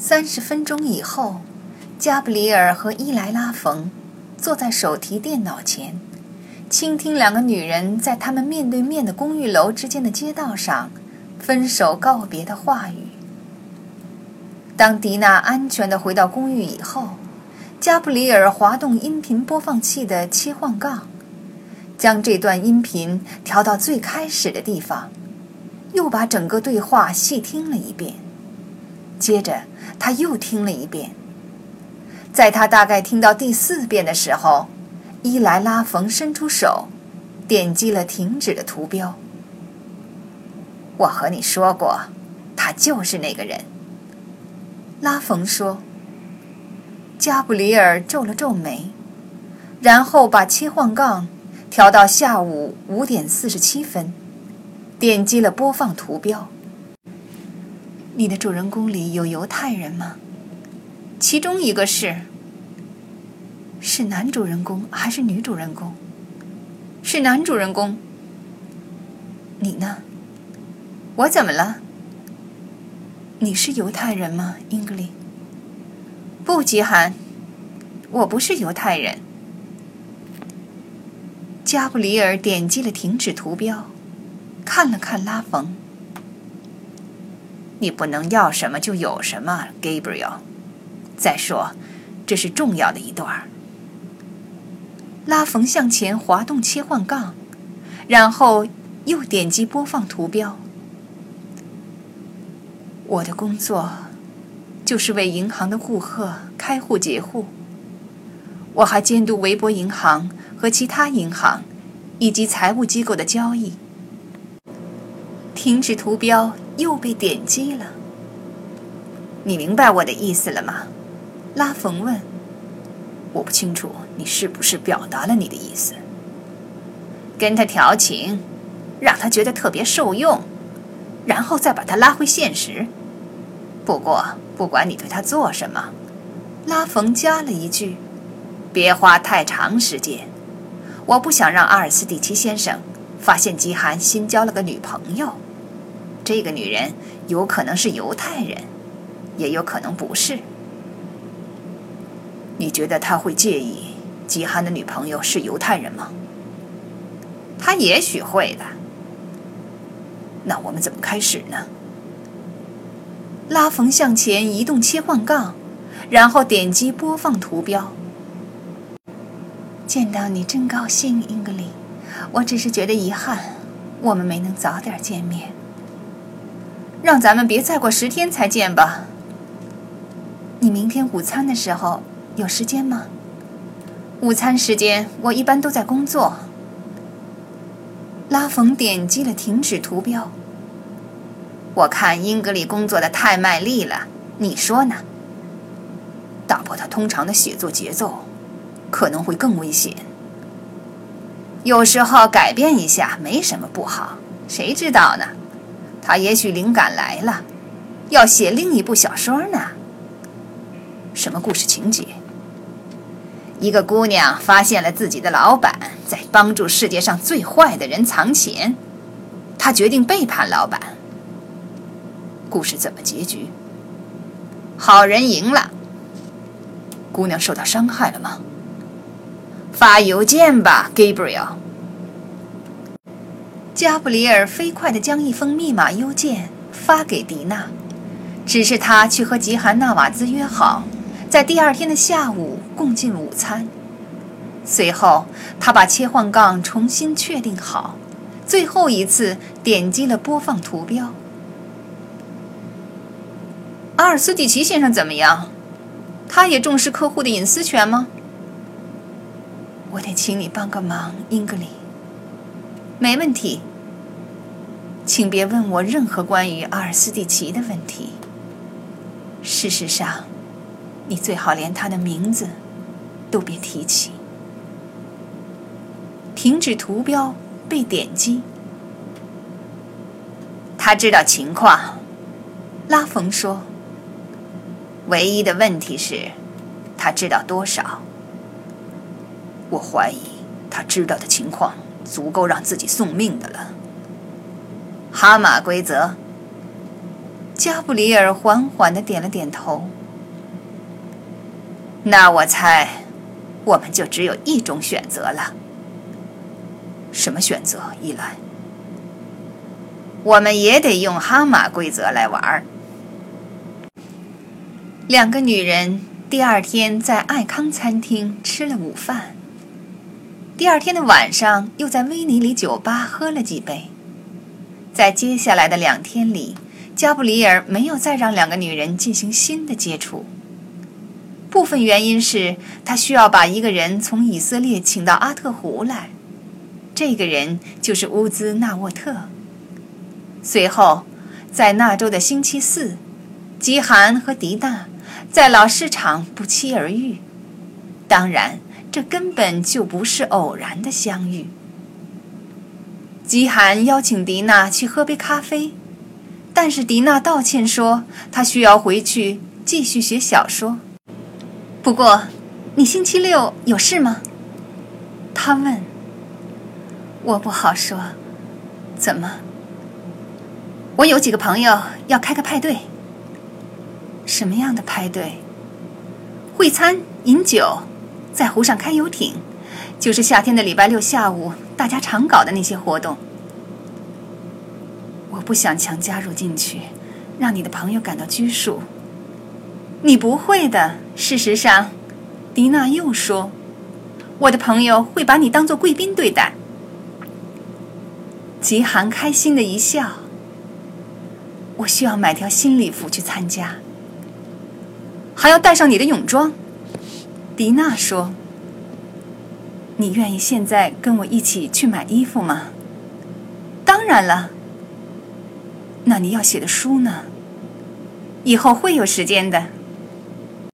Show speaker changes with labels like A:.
A: 三十分钟以后，加布里尔和伊莱拉冯坐在手提电脑前，倾听两个女人在他们面对面的公寓楼之间的街道上分手告别的话语。当迪娜安全地回到公寓以后，加布里尔滑动音频播放器的切换杠，将这段音频调到最开始的地方，又把整个对话细听了一遍。接着，他又听了一遍。在他大概听到第四遍的时候，伊莱拉冯伸出手，点击了停止的图标。我和你说过，他就是那个人。拉冯说。加布里尔皱了皱眉，然后把切换杠调到下午五点四十七分，点击了播放图标。你的主人公里有犹太人吗？其中一个是。是男主人公还是女主人公？是男主人公。你呢？我怎么了？你是犹太人吗，英格丽？不，极寒，我不是犹太人。加布里尔点击了停止图标，看了看拉冯。你不能要什么就有什么，Gabriel。再说，这是重要的一段。拉冯向前滑动切换杠，然后又点击播放图标。我的工作就是为银行的顾客开户结户。我还监督韦伯银行和其他银行以及财务机构的交易。停止图标又被点击了。你明白我的意思了吗？拉冯问。我不清楚你是不是表达了你的意思。跟他调情，让他觉得特别受用，然后再把他拉回现实。不过，不管你对他做什么，拉冯加了一句：“别花太长时间。”我不想让阿尔斯蒂奇先生发现基罕新交了个女朋友。这个女人有可能是犹太人，也有可能不是。你觉得他会介意吉罕的女朋友是犹太人吗？他也许会的。那我们怎么开始呢？拉冯向前移动切换杠，然后点击播放图标。见到你真高兴，英格丽。我只是觉得遗憾，我们没能早点见面。让咱们别再过十天才见吧。你明天午餐的时候。有时间吗？午餐时间我一般都在工作。拉冯点击了停止图标。我看英格里工作的太卖力了，你说呢？打破他通常的写作节奏，可能会更危险。有时候改变一下没什么不好，谁知道呢？他也许灵感来了，要写另一部小说呢。什么故事情节？一个姑娘发现了自己的老板在帮助世界上最坏的人藏钱，她决定背叛老板。故事怎么结局？好人赢了。姑娘受到伤害了吗？发邮件吧，Gabriel。加布里尔飞快地将一封密码邮件发给迪娜，指示她去和吉罕纳瓦兹约好。在第二天的下午共进午餐。随后，他把切换杠重新确定好，最后一次点击了播放图标。阿尔斯蒂奇先生怎么样？他也重视客户的隐私权吗？我得请你帮个忙，英格里。没问题。请别问我任何关于阿尔斯蒂奇的问题。事实上。你最好连他的名字都别提起。停止图标被点击。他知道情况，拉冯说。唯一的问题是，他知道多少？我怀疑他知道的情况足够让自己送命的了。哈马规则。加布里尔缓缓的点了点头。那我猜，我们就只有一种选择了。
B: 什么选择？伊兰？
A: 我们也得用哈马规则来玩儿。两个女人第二天在爱康餐厅吃了午饭。第二天的晚上，又在威尼里酒吧喝了几杯。在接下来的两天里，加布里尔没有再让两个女人进行新的接触。部分原因是他需要把一个人从以色列请到阿特湖来，这个人就是乌兹纳沃特。随后，在那周的星期四，基罕和迪娜在老市场不期而遇。当然。这根本就不是偶然的相遇。基寒邀请迪娜去喝杯咖啡，但是迪娜道歉说她需要回去继续写小说。不过，你星期六有事吗？他问。我不好说。怎么？我有几个朋友要开个派对。什么样的派对？会餐、饮酒。在湖上开游艇，就是夏天的礼拜六下午大家常搞的那些活动。我不想强加入进去，让你的朋友感到拘束。你不会的。事实上，迪娜又说，我的朋友会把你当做贵宾对待。吉寒开心的一笑。我需要买条新礼服去参加，还要带上你的泳装。迪娜说：“你愿意现在跟我一起去买衣服吗？”“当然了。”“那你要写的书呢？”“以后会有时间的。”